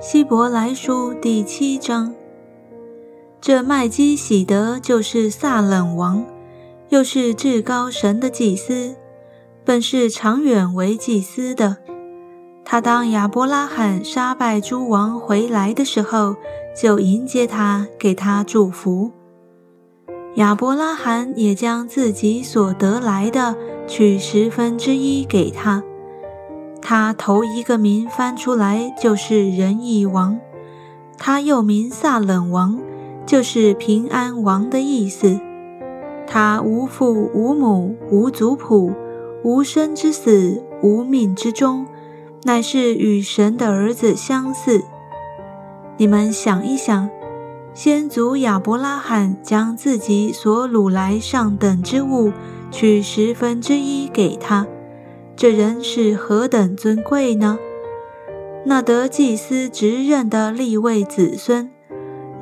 希伯来书第七章，这麦基喜德就是撒冷王，又是至高神的祭司，本是长远为祭司的。他当亚伯拉罕杀败诸王回来的时候，就迎接他，给他祝福。亚伯拉罕也将自己所得来的取十分之一给他。他头一个名翻出来就是仁义王，他又名撒冷王，就是平安王的意思。他无父无母无族谱，无生之死无命之终，乃是与神的儿子相似。你们想一想，先祖亚伯拉罕将自己所掳来上等之物取十分之一给他。这人是何等尊贵呢？那得祭司职任的立位子孙，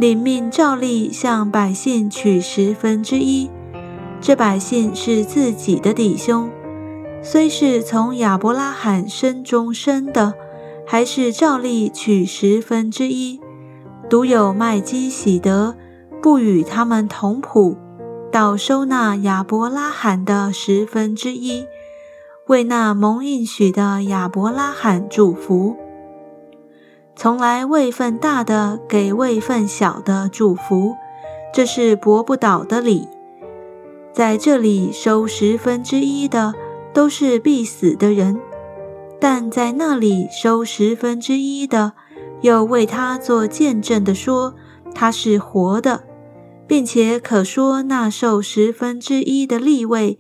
领命照例向百姓取十分之一。这百姓是自己的弟兄，虽是从亚伯拉罕身中生的，还是照例取十分之一。独有麦基喜德不与他们同谱，倒收纳亚伯拉罕的十分之一。为那蒙应许的亚伯拉罕祝福，从来位份大的给位份小的祝福，这是驳不倒的理。在这里收十分之一的都是必死的人，但在那里收十分之一的，又为他做见证的说他是活的，并且可说那受十分之一的立位。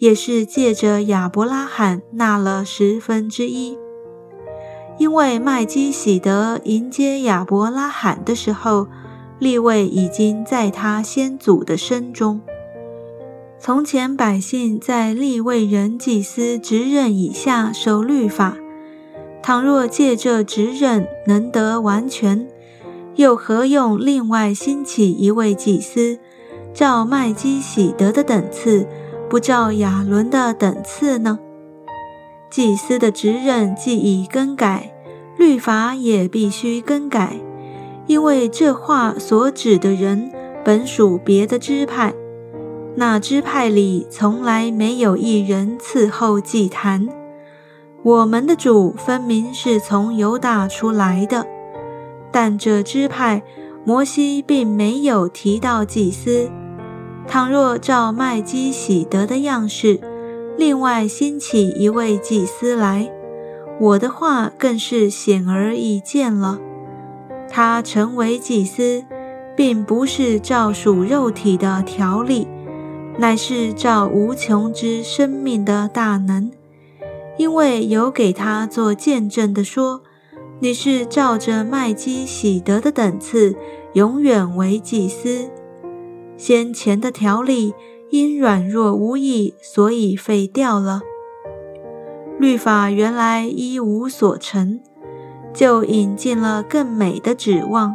也是借着亚伯拉罕纳了十分之一，因为麦基喜德迎接亚伯拉罕的时候，立位已经在他先祖的身中。从前百姓在立位人祭司职任以下守律法，倘若借这职任能得完全，又何用另外兴起一位祭司，照麦基喜德的等次？不照亚伦的等次呢？祭司的职任既已更改，律法也必须更改，因为这话所指的人本属别的支派，那支派里从来没有一人伺候祭坛。我们的主分明是从犹大出来的，但这支派摩西并没有提到祭司。倘若照麦基喜德的样式，另外兴起一位祭司来，我的话更是显而易见了。他成为祭司，并不是照属肉体的条例，乃是照无穷之生命的大能。因为有给他做见证的说，你是照着麦基喜德的等次，永远为祭司。先前的条例因软弱无益，所以废掉了。律法原来一无所成，就引进了更美的指望。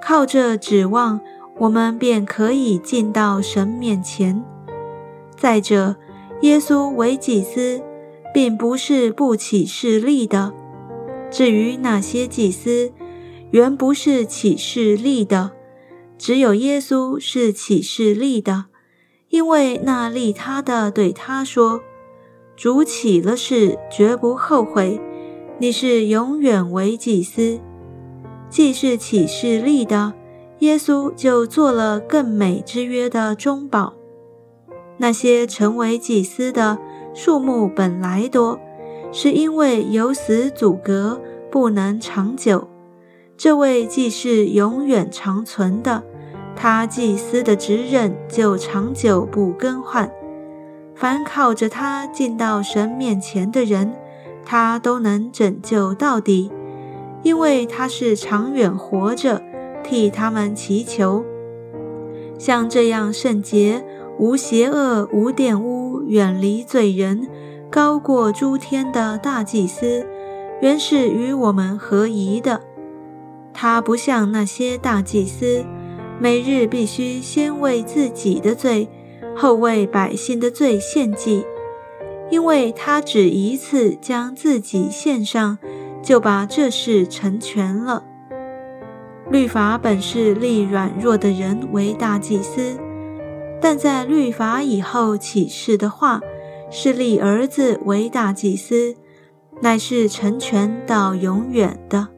靠着指望，我们便可以进到神面前。再者，耶稣为祭司，并不是不起势力的。至于那些祭司，原不是起势力的。只有耶稣是启示立的，因为那利他的对他说：“主起了誓，绝不后悔。你是永远为祭司。”既是启示立的，耶稣就做了更美之约的中保。那些成为祭司的数目本来多，是因为有死阻隔，不能长久。这位既是永远长存的。他祭司的职任就长久不更换，凡靠着他进到神面前的人，他都能拯救到底，因为他是长远活着，替他们祈求。像这样圣洁、无邪恶、无玷污、远离罪人、高过诸天的大祭司，原是与我们合宜的。他不像那些大祭司。每日必须先为自己的罪，后为百姓的罪献祭，因为他只一次将自己献上，就把这事成全了。律法本是立软弱的人为大祭司，但在律法以后启示的话，是立儿子为大祭司，乃是成全到永远的。